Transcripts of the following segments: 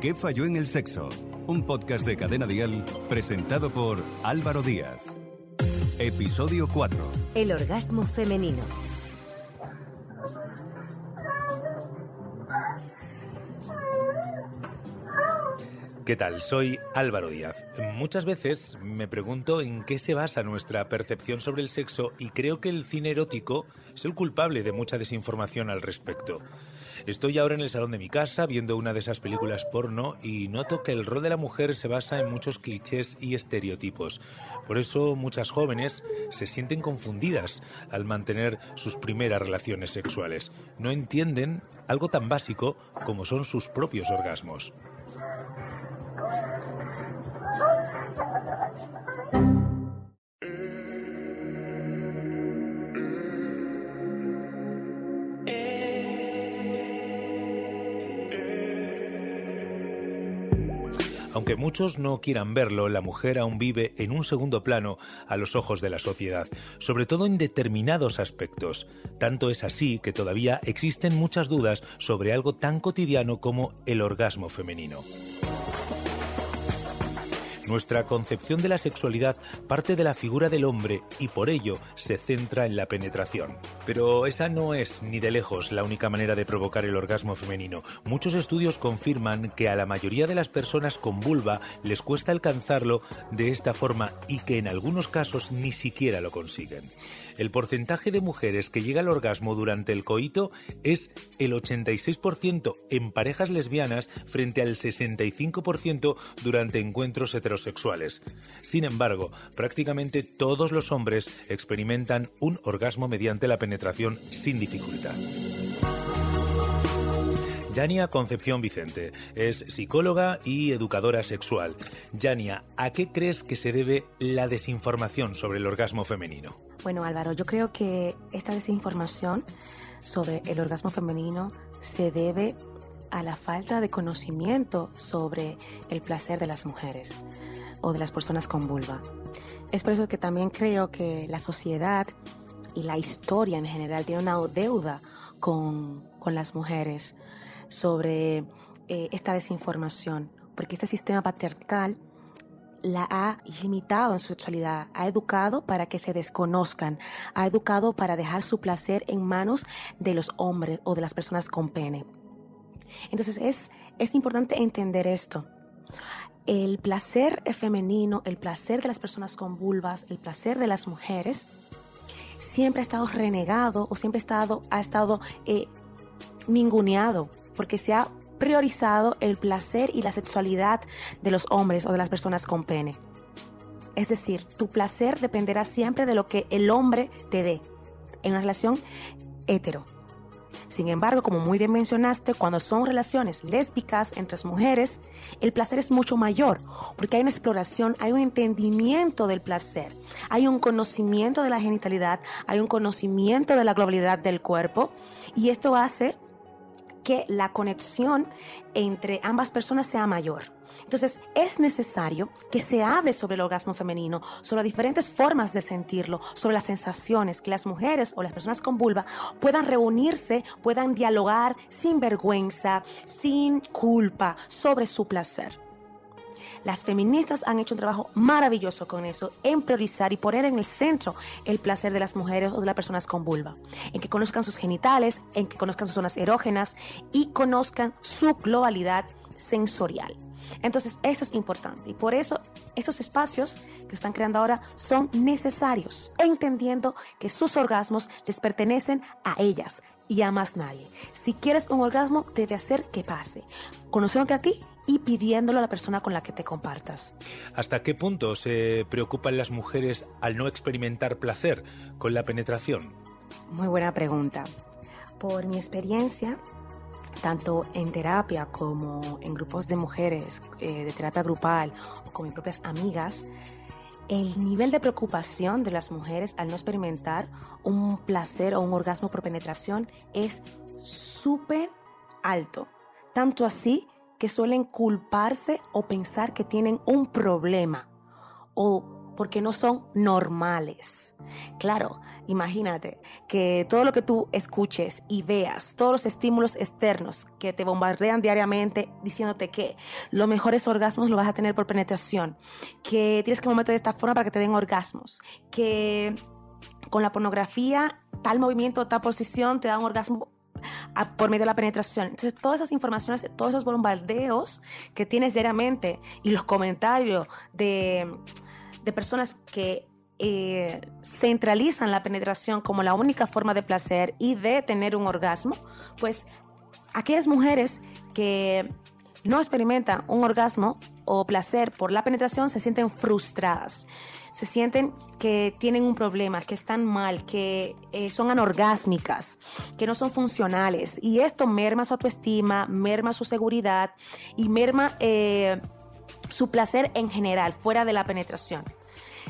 ¿Qué falló en el sexo? Un podcast de Cadena Dial presentado por Álvaro Díaz. Episodio 4. El orgasmo femenino. ¿Qué tal? Soy Álvaro Díaz. Muchas veces me pregunto en qué se basa nuestra percepción sobre el sexo y creo que el cine erótico es el culpable de mucha desinformación al respecto. Estoy ahora en el salón de mi casa viendo una de esas películas porno y noto que el rol de la mujer se basa en muchos clichés y estereotipos. Por eso muchas jóvenes se sienten confundidas al mantener sus primeras relaciones sexuales. No entienden algo tan básico como son sus propios orgasmos. Muchos no quieran verlo, la mujer aún vive en un segundo plano a los ojos de la sociedad, sobre todo en determinados aspectos. Tanto es así que todavía existen muchas dudas sobre algo tan cotidiano como el orgasmo femenino. Nuestra concepción de la sexualidad parte de la figura del hombre y por ello se centra en la penetración. Pero esa no es ni de lejos la única manera de provocar el orgasmo femenino. Muchos estudios confirman que a la mayoría de las personas con vulva les cuesta alcanzarlo de esta forma y que en algunos casos ni siquiera lo consiguen. El porcentaje de mujeres que llega al orgasmo durante el coito es el 86% en parejas lesbianas frente al 65% durante encuentros heterosexuales. Sin embargo, prácticamente todos los hombres experimentan un orgasmo mediante la penetración sin dificultad. Yania Concepción Vicente es psicóloga y educadora sexual. Yania, ¿a qué crees que se debe la desinformación sobre el orgasmo femenino? Bueno, Álvaro, yo creo que esta desinformación sobre el orgasmo femenino se debe a la falta de conocimiento sobre el placer de las mujeres o de las personas con vulva. Es por eso que también creo que la sociedad y la historia en general tiene una deuda con, con las mujeres sobre eh, esta desinformación, porque este sistema patriarcal la ha limitado en su sexualidad, ha educado para que se desconozcan, ha educado para dejar su placer en manos de los hombres o de las personas con pene. Entonces es, es importante entender esto. El placer femenino, el placer de las personas con vulvas, el placer de las mujeres, siempre ha estado renegado o siempre ha estado, ha estado eh, ninguneado porque se ha priorizado el placer y la sexualidad de los hombres o de las personas con pene. Es decir, tu placer dependerá siempre de lo que el hombre te dé en una relación hetero. Sin embargo, como muy bien mencionaste, cuando son relaciones lésbicas entre mujeres, el placer es mucho mayor, porque hay una exploración, hay un entendimiento del placer, hay un conocimiento de la genitalidad, hay un conocimiento de la globalidad del cuerpo, y esto hace que la conexión entre ambas personas sea mayor. Entonces es necesario que se hable sobre el orgasmo femenino, sobre diferentes formas de sentirlo, sobre las sensaciones, que las mujeres o las personas con vulva puedan reunirse, puedan dialogar sin vergüenza, sin culpa sobre su placer. Las feministas han hecho un trabajo maravilloso con eso, en priorizar y poner en el centro el placer de las mujeres o de las personas con vulva, en que conozcan sus genitales, en que conozcan sus zonas erógenas y conozcan su globalidad sensorial. Entonces, eso es importante y por eso estos espacios que están creando ahora son necesarios, entendiendo que sus orgasmos les pertenecen a ellas y a más nadie. Si quieres un orgasmo, debe hacer que pase, conociéndote a ti y pidiéndolo a la persona con la que te compartas. ¿Hasta qué punto se preocupan las mujeres al no experimentar placer con la penetración? Muy buena pregunta. Por mi experiencia, tanto en terapia como en grupos de mujeres, eh, de terapia grupal o con mis propias amigas, el nivel de preocupación de las mujeres al no experimentar un placer o un orgasmo por penetración es súper alto. Tanto así que suelen culparse o pensar que tienen un problema o porque no son normales. Claro, imagínate que todo lo que tú escuches y veas, todos los estímulos externos que te bombardean diariamente diciéndote que los mejores orgasmos los vas a tener por penetración, que tienes que moverte de esta forma para que te den orgasmos, que con la pornografía tal movimiento, tal posición te da un orgasmo por medio de la penetración. Entonces, todas esas informaciones, todos esos bombardeos que tienes diariamente y los comentarios de, de personas que eh, centralizan la penetración como la única forma de placer y de tener un orgasmo, pues aquellas mujeres que no experimentan un orgasmo o placer por la penetración se sienten frustradas se sienten que tienen un problema, que están mal, que eh, son anorgásmicas, que no son funcionales. Y esto merma su autoestima, merma su seguridad y merma eh, su placer en general, fuera de la penetración.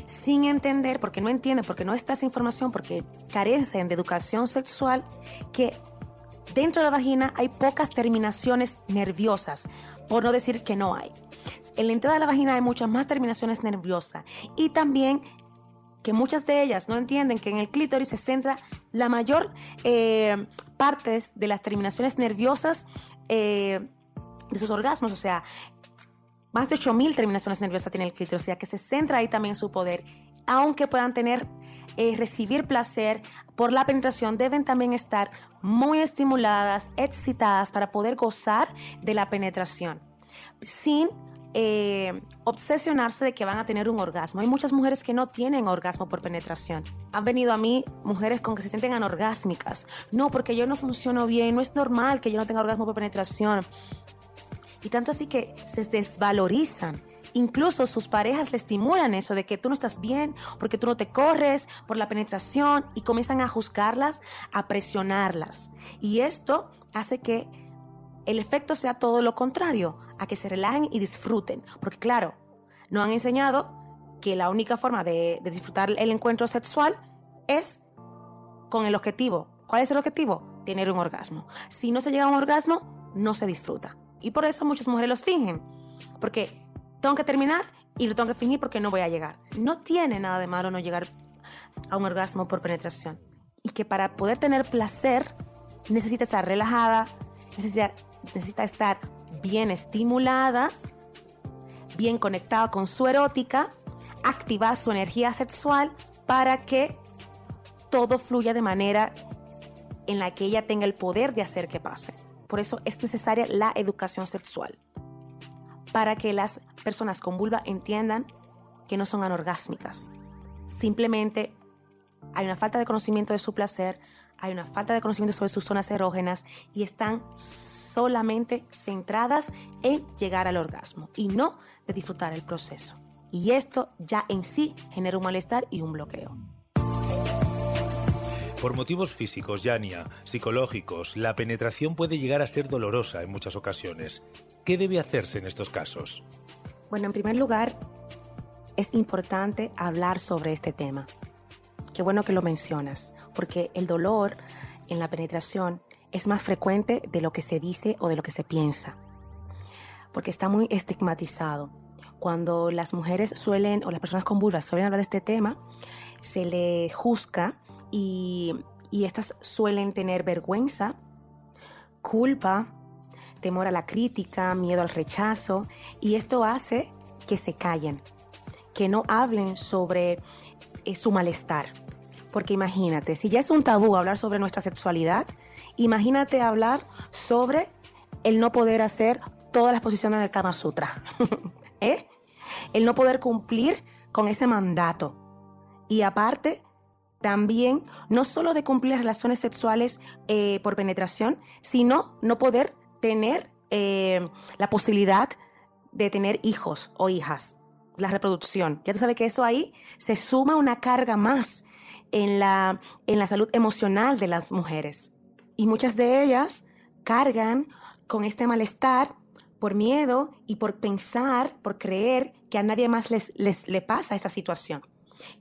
Sin entender, porque no entienden, porque no está esa información, porque carecen de educación sexual, que dentro de la vagina hay pocas terminaciones nerviosas, por no decir que no hay. En la entrada de la vagina hay muchas más terminaciones nerviosas y también que muchas de ellas no entienden que en el clítoris se centra la mayor eh, parte de las terminaciones nerviosas eh, de sus orgasmos, o sea, más de 8000 terminaciones nerviosas tiene el clítoris, o sea que se centra ahí también su poder, aunque puedan tener eh, recibir placer por la penetración, deben también estar muy estimuladas, excitadas para poder gozar de la penetración, sin eh, obsesionarse de que van a tener un orgasmo. Hay muchas mujeres que no tienen orgasmo por penetración. Han venido a mí mujeres con que se sienten anorgásmicas. No, porque yo no funciono bien, no es normal que yo no tenga orgasmo por penetración. Y tanto así que se desvalorizan. Incluso sus parejas le estimulan eso de que tú no estás bien, porque tú no te corres por la penetración y comienzan a juzgarlas, a presionarlas. Y esto hace que el efecto sea todo lo contrario, a que se relajen y disfruten. Porque claro, nos han enseñado que la única forma de, disfrutar el encuentro sexual es con el objetivo. ¿Cuál es el objetivo? Tener un orgasmo. Si no se llega a un orgasmo, no se disfruta. Y por eso muchas mujeres los fingen. Porque tengo que terminar y lo tengo que fingir porque no voy a llegar. No tiene nada de malo no llegar a un orgasmo por penetración. Y que para poder tener placer necesita estar relajada, necesita necesita estar bien estimulada, bien conectada con su erótica, activar su energía sexual para que todo fluya de manera en la que ella tenga el poder de hacer que pase. Por eso es necesaria la educación sexual, para que las personas con vulva entiendan que no son anorgásmicas. Simplemente hay una falta de conocimiento de su placer, hay una falta de conocimiento sobre sus zonas erógenas y están solamente centradas en llegar al orgasmo y no de disfrutar el proceso. Y esto ya en sí genera un malestar y un bloqueo. Por motivos físicos, Yania, psicológicos, la penetración puede llegar a ser dolorosa en muchas ocasiones. ¿Qué debe hacerse en estos casos? Bueno, en primer lugar, es importante hablar sobre este tema. Qué bueno que lo mencionas, porque el dolor en la penetración es más frecuente de lo que se dice o de lo que se piensa, porque está muy estigmatizado. Cuando las mujeres suelen, o las personas con vulvas suelen hablar de este tema, se le juzga y, y estas suelen tener vergüenza, culpa, temor a la crítica, miedo al rechazo, y esto hace que se callen, que no hablen sobre eh, su malestar. Porque imagínate, si ya es un tabú hablar sobre nuestra sexualidad, Imagínate hablar sobre el no poder hacer todas las posiciones del Kama Sutra. ¿Eh? El no poder cumplir con ese mandato. Y aparte, también no solo de cumplir relaciones sexuales eh, por penetración, sino no poder tener eh, la posibilidad de tener hijos o hijas, la reproducción. Ya tú sabes que eso ahí se suma una carga más en la, en la salud emocional de las mujeres. Y muchas de ellas cargan con este malestar por miedo y por pensar, por creer que a nadie más les, les le pasa esta situación.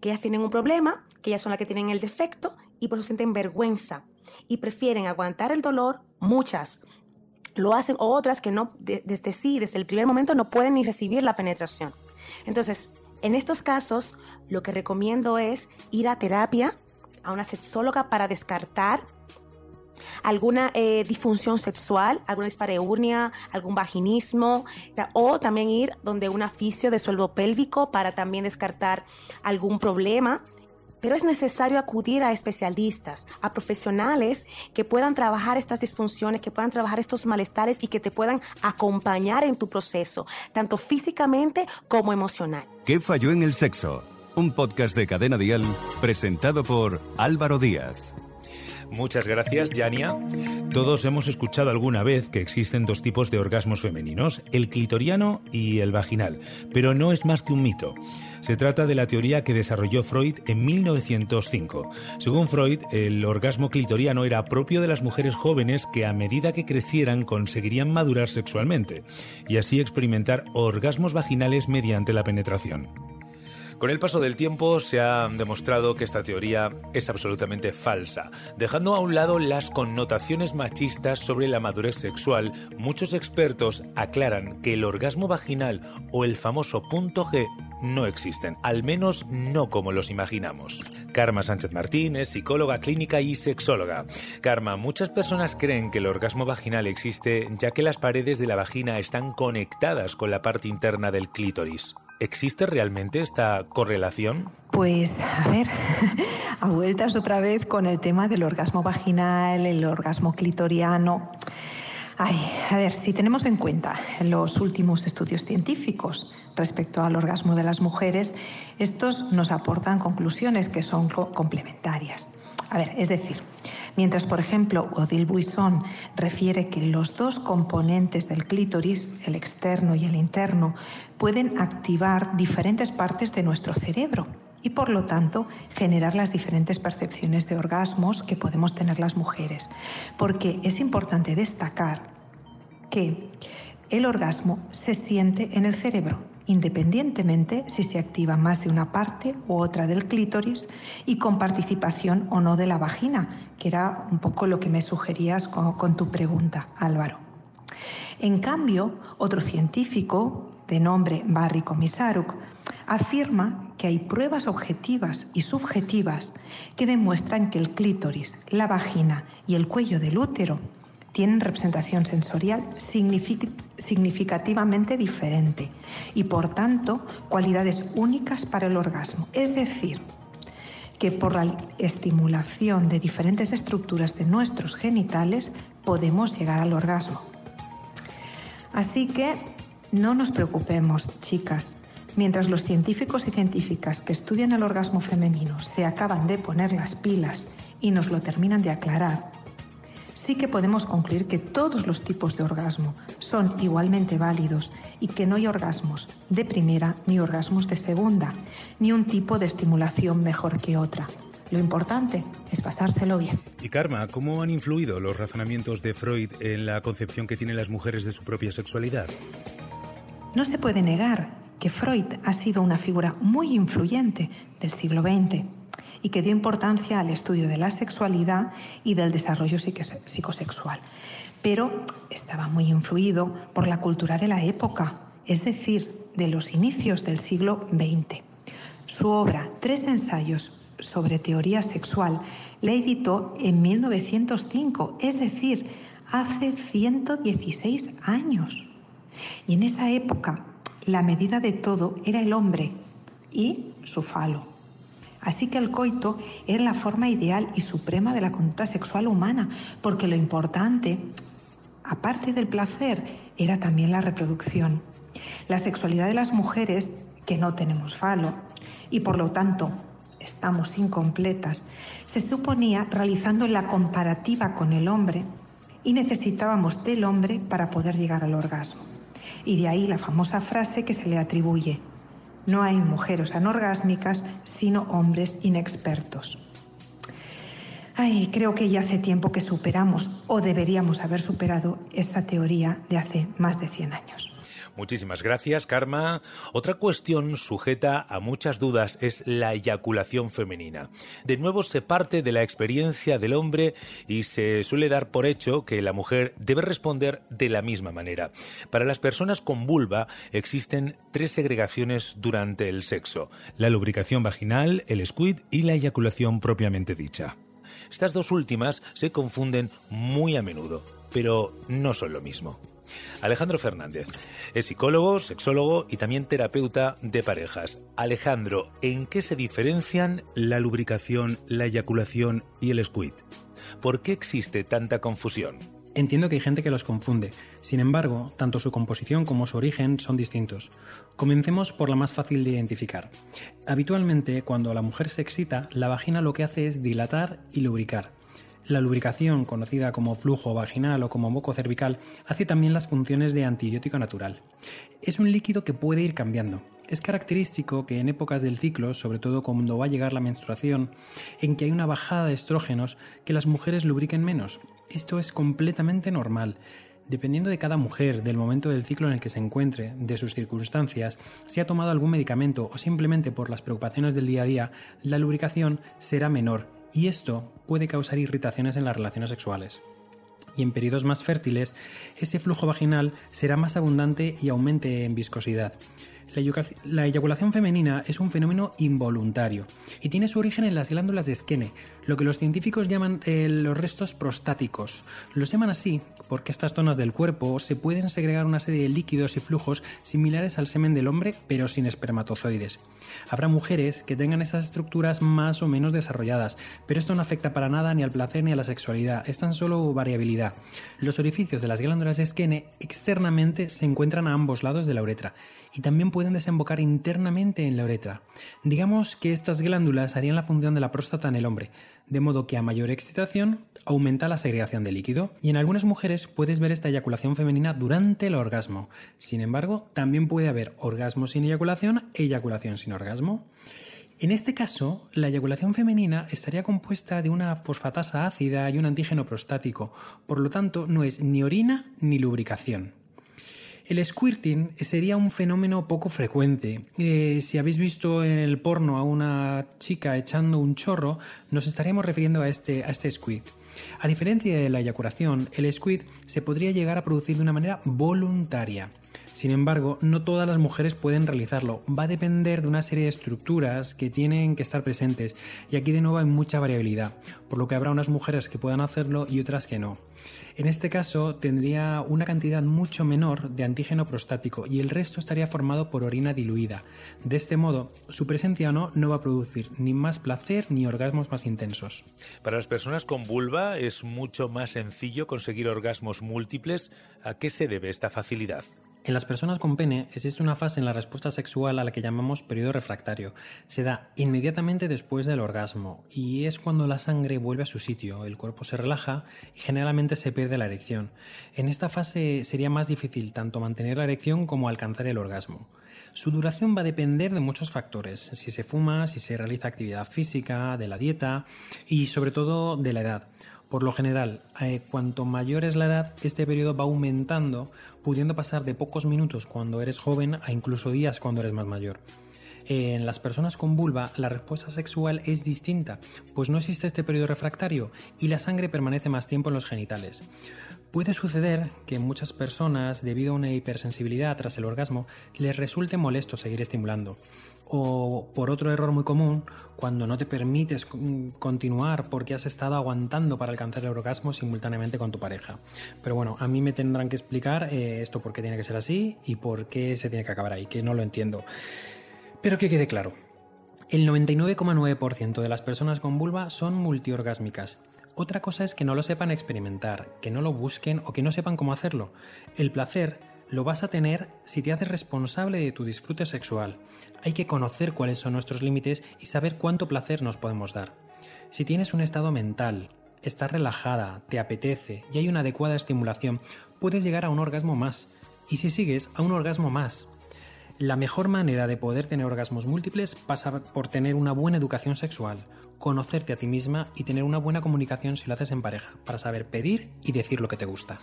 Que ellas tienen un problema, que ellas son las que tienen el defecto y por eso sienten vergüenza y prefieren aguantar el dolor, muchas lo hacen, o otras que no, desde sí, desde el primer momento no pueden ni recibir la penetración. Entonces, En estos casos, lo que recomiendo es ir a terapia, a una sexóloga para descartar alguna eh, disfunción sexual, alguna dispareunia, algún vaginismo, o también ir donde un aficio de suelo pélvico para también descartar algún problema. Pero es necesario acudir a especialistas, a profesionales que puedan trabajar estas disfunciones, que puedan trabajar estos malestares y que te puedan acompañar en tu proceso, tanto físicamente como emocional. ¿Qué falló en el sexo? Un podcast de Cadena Dial presentado por Álvaro Díaz. Muchas gracias, Yania. Todos hemos escuchado alguna vez que existen dos tipos de orgasmos femeninos, el clitoriano y el vaginal, pero no es más que un mito. Se trata de la teoría que desarrolló Freud en 1905. Según Freud, el orgasmo clitoriano era propio de las mujeres jóvenes que a medida que crecieran conseguirían madurar sexualmente y así experimentar orgasmos vaginales mediante la penetración. Con el paso del tiempo se ha demostrado que esta teoría es absolutamente falsa. Dejando a un lado las connotaciones machistas sobre la madurez sexual, muchos expertos aclaran que el orgasmo vaginal o el famoso punto G no existen, al menos no como los imaginamos. Karma Sánchez Martín es psicóloga clínica y sexóloga. Karma, muchas personas creen que el orgasmo vaginal existe ya que las paredes de la vagina están conectadas con la parte interna del clítoris. ¿Existe realmente esta correlación? Pues, a ver, a vueltas otra vez con el tema del orgasmo vaginal, el orgasmo clitoriano. Ay, a ver, si tenemos en cuenta los últimos estudios científicos respecto al orgasmo de las mujeres, estos nos aportan conclusiones que son complementarias. A ver, es decir, Mientras, por ejemplo, Odile Buisson refiere que los dos componentes del clítoris, el externo y el interno, pueden activar diferentes partes de nuestro cerebro y por lo tanto generar las diferentes percepciones de orgasmos que podemos tener las mujeres. Porque es importante destacar que el orgasmo se siente en el cerebro independientemente si se activa más de una parte u otra del clítoris y con participación o no de la vagina, que era un poco lo que me sugerías con, tu pregunta, Álvaro. En cambio, otro científico de nombre Barry Komisaruk afirma que hay pruebas objetivas y subjetivas que demuestran que el clítoris, la vagina y el cuello del útero tienen representación sensorial significativamente diferente y por tanto cualidades únicas para el orgasmo. Es decir, que por la estimulación de diferentes estructuras de nuestros genitales podemos llegar al orgasmo. Así que no nos preocupemos, chicas. Mientras los científicos y científicas que estudian el orgasmo femenino se acaban de poner las pilas y nos lo terminan de aclarar, sí que podemos concluir que todos los tipos de orgasmo son igualmente válidos y que no hay orgasmos de primera ni orgasmos de segunda, ni un tipo de estimulación mejor que otra. Lo importante es pasárselo bien. Y Karma, ¿cómo han influido los razonamientos de Freud en la concepción que tienen las mujeres de su propia sexualidad? No se puede negar que Freud ha sido una figura muy influyente del siglo XX y que dio importancia al estudio de la sexualidad y del desarrollo psicosexual. Pero estaba muy influido por la cultura de la época, es decir, de los inicios del siglo XX. Su obra, Tres ensayos sobre teoría sexual, la editó en 1905, es decir, hace 116 años. Y en esa época, la medida de todo era el hombre y su falo. Así que el coito era la forma ideal y suprema de la conducta sexual humana, porque lo importante, aparte del placer, era también la reproducción. La sexualidad de las mujeres, que no tenemos falo, y por lo tanto estamos incompletas, se suponía realizando la comparativa con el hombre y necesitábamos del hombre para poder llegar al orgasmo. Y de ahí la famosa frase que se le atribuye, no hay mujeres anorgásmicas, sino hombres inexpertos. Ay, creo que ya hace tiempo que superamos o deberíamos haber superado esta teoría de hace más de 100 años. Muchísimas gracias, Karma. Otra cuestión sujeta a muchas dudas es la eyaculación femenina. De nuevo se parte de la experiencia del hombre y se suele dar por hecho que la mujer debe responder de la misma manera. Para las personas con vulva existen tres segregaciones durante el sexo: la lubricación vaginal, el squid y la eyaculación propiamente dicha. Estas dos últimas se confunden muy a menudo, pero no son lo mismo. Alejandro Fernández es psicólogo, sexólogo y también terapeuta de parejas. Alejandro, ¿en qué se diferencian la lubricación, la eyaculación y el squid? ¿Por qué existe tanta confusión? Entiendo que hay gente que los confunde. Sin embargo, tanto su composición como su origen son distintos. Comencemos por la más fácil de identificar. Habitualmente, cuando la mujer se excita, la vagina lo que hace es dilatar y lubricar. La lubricación, conocida como flujo vaginal o como moco cervical, hace también las funciones de antibiótico natural. Es un líquido que puede ir cambiando. Es característico que en épocas del ciclo, sobre todo cuando va a llegar la menstruación, en que hay una bajada de estrógenos, que las mujeres lubriquen menos. Esto es completamente normal. Dependiendo de cada mujer, del momento del ciclo en el que se encuentre, de sus circunstancias, si ha tomado algún medicamento o simplemente por las preocupaciones del día a día, la lubricación será menor y esto puede causar irritaciones en las relaciones sexuales. Y en periodos más fértiles, ese flujo vaginal será más abundante y aumente en viscosidad. La eyaculación femenina es un fenómeno involuntario y tiene su origen en las glándulas de Skene, lo que los científicos llaman eh, los restos prostáticos. Los llaman así porque estas zonas del cuerpo se pueden segregar una serie de líquidos y flujos similares al semen del hombre, pero sin espermatozoides. Habrá mujeres que tengan estas estructuras más o menos desarrolladas, pero esto no afecta para nada ni al placer ni a la sexualidad, es tan solo variabilidad. Los orificios de las glándulas de Skene externamente se encuentran a ambos lados de la uretra y también pueden desembocar internamente en la uretra. Digamos que estas glándulas harían la función de la próstata en el hombre, de modo que a mayor excitación aumenta la segregación de líquido y en algunas mujeres puedes ver esta eyaculación femenina durante el orgasmo. Sin embargo, también puede haber orgasmo sin eyaculación e eyaculación sin orgasmo. En este caso, la eyaculación femenina estaría compuesta de una fosfatasa ácida y un antígeno prostático, por lo tanto no es ni orina ni lubricación. El squirting sería un fenómeno poco frecuente. Eh, si habéis visto en el porno a una chica echando un chorro, nos estaríamos refiriendo a este, a este squid. A diferencia de la eyaculación, el squid se podría llegar a producir de una manera voluntaria. Sin embargo, no todas las mujeres pueden realizarlo. Va a depender de una serie de estructuras que tienen que estar presentes y aquí de nuevo hay mucha variabilidad, por lo que habrá unas mujeres que puedan hacerlo y otras que no. En este caso tendría una cantidad mucho menor de antígeno prostático y el resto estaría formado por orina diluida. De este modo, su presencia o no no va a producir ni más placer ni orgasmos más intensos. Para las personas con vulva es mucho más sencillo conseguir orgasmos múltiples. ¿A qué se debe esta facilidad? En las personas con pene existe una fase en la respuesta sexual a la que llamamos periodo refractario. Se da inmediatamente después del orgasmo y es cuando la sangre vuelve a su sitio, el cuerpo se relaja y generalmente se pierde la erección. En esta fase sería más difícil tanto mantener la erección como alcanzar el orgasmo. Su duración va a depender de muchos factores, si se fuma, si se realiza actividad física, de la dieta y sobre todo de la edad. Por lo general, eh, cuanto mayor es la edad, este periodo va aumentando, pudiendo pasar de pocos minutos cuando eres joven a incluso días cuando eres más mayor. En las personas con vulva la respuesta sexual es distinta, pues no existe este periodo refractario y la sangre permanece más tiempo en los genitales. Puede suceder que muchas personas, debido a una hipersensibilidad tras el orgasmo, les resulte molesto seguir estimulando o por otro error muy común, cuando no te permites continuar porque has estado aguantando para alcanzar el orgasmo simultáneamente con tu pareja. Pero bueno, a mí me tendrán que explicar eh, esto por qué tiene que ser así y por qué se tiene que acabar ahí, que no lo entiendo. Pero que quede claro, el 99,9% de las personas con vulva son multiorgásmicas. Otra cosa es que no lo sepan experimentar, que no lo busquen o que no sepan cómo hacerlo. El placer lo vas a tener si te haces responsable de tu disfrute sexual. Hay que conocer cuáles son nuestros límites y saber cuánto placer nos podemos dar. Si tienes un estado mental, estás relajada, te apetece y hay una adecuada estimulación, puedes llegar a un orgasmo más. Y si sigues, a un orgasmo más. La mejor manera de poder tener orgasmos múltiples pasa por tener una buena educación sexual, conocerte a ti misma y tener una buena comunicación si lo haces en pareja, para saber pedir y decir lo que te gusta.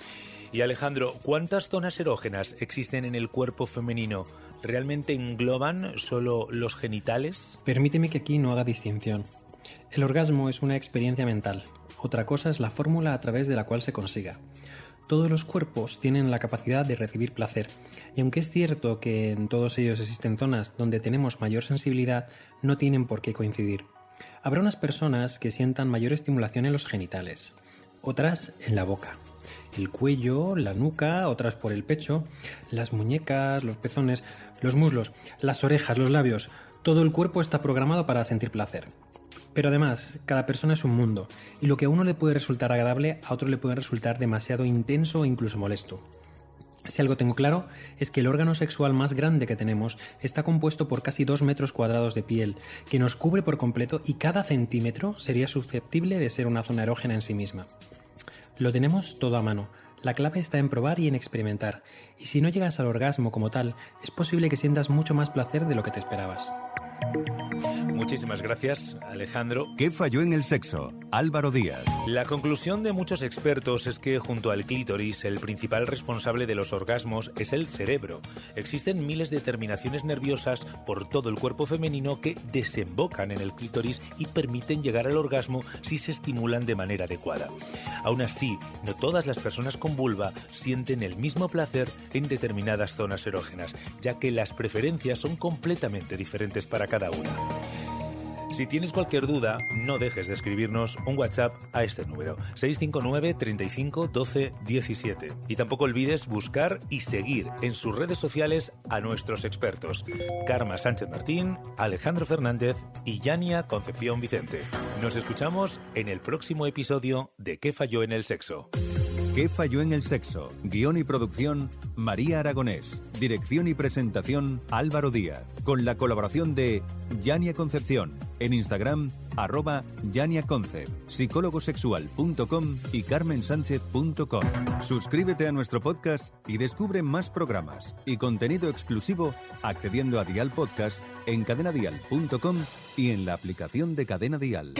Y Alejandro, ¿cuántas zonas erógenas existen en el cuerpo femenino? ¿Realmente engloban solo los genitales? Permíteme que aquí no haga distinción. El orgasmo es una experiencia mental. Otra cosa es la fórmula a través de la cual se consiga. Todos los cuerpos tienen la capacidad de recibir placer, y aunque es cierto que en todos ellos existen zonas donde tenemos mayor sensibilidad, no tienen por qué coincidir. Habrá unas personas que sientan mayor estimulación en los genitales, otras en la boca, el cuello, la nuca, otras por el pecho, las muñecas, los pezones, los muslos, las orejas, los labios. Todo el cuerpo está programado para sentir placer. Pero además, cada persona es un mundo, y lo que a uno le puede resultar agradable, a otro le puede resultar demasiado intenso o incluso molesto. Si algo tengo claro es que el órgano sexual más grande que tenemos está compuesto por casi 2 metros cuadrados de piel, que nos cubre por completo y cada centímetro sería susceptible de ser una zona erógena en sí misma. Lo tenemos todo a mano. La clave está en probar y en experimentar, y si no llegas al orgasmo como tal, es posible que sientas mucho más placer de lo que te esperabas. Muchísimas gracias, Alejandro. ¿Qué falló en el sexo? Álvaro Díaz. La conclusión de muchos expertos es que junto al clítoris el principal responsable de los orgasmos es el cerebro. Existen miles de terminaciones nerviosas por todo el cuerpo femenino que desembocan en el clítoris y permiten llegar al orgasmo si se estimulan de manera adecuada. Aún así, no todas las personas con vulva sienten el mismo placer en determinadas zonas erógenas, ya que las preferencias son completamente diferentes cada una. Si tienes cualquier duda, no dejes de escribirnos un WhatsApp a este número 659 35 12 17. Y tampoco olvides buscar y seguir en sus redes sociales a nuestros expertos, Karma Sánchez Martín, Alejandro Fernández y Yania Concepción Vicente. Nos escuchamos en el próximo episodio de ¿Qué falló en el sexo? ¿Qué falló en el sexo? Guión y producción, María Aragonés. Dirección y presentación, Álvaro Díaz. Con la colaboración de Yania Concepción. En Instagram, arroba YaniaConcept, psicólogosexual.com y carmensánchez.com. Suscríbete a nuestro podcast y descubre más programas y contenido exclusivo accediendo a Dial Podcast en cadenadial.com y en la aplicación de Cadena Dial.